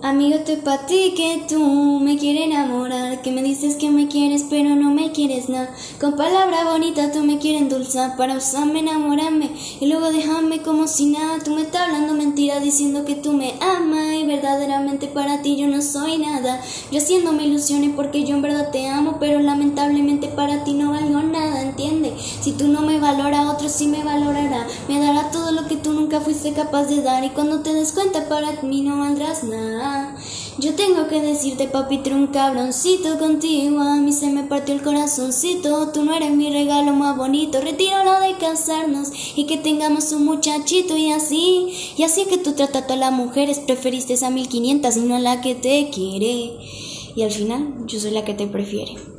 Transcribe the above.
Amigo, estoy pa' ti que tú me quieres enamorar, que me dices que me quieres pero no me quieres nada. Con palabras bonitas tú me quieres endulzar para usarme, enamorarme y luego dejarme como si nada. Tú me estás hablando mentira diciendo que tú me amas y verdaderamente para ti yo no soy nada. Yo haciéndome ilusiones porque yo en verdad te amo, pero lamentablemente para ti no valgo nada, ¿entiendes? Si tú no me valoras, otro sí me valorará. Me dará todo lo que tú fuiste capaz de dar y cuando te des cuenta para mí no valdrás nada. Yo tengo que decirte, papi, un cabroncito contigo. A mí se me partió el corazoncito. Tú no eres mi regalo más bonito. Retiro lo de casarnos y que tengamos un muchachito y así. Y así que tú tratas a todas las mujeres. Preferiste a 1500 y no a la que te quiere. Y al final, yo soy la que te prefiere.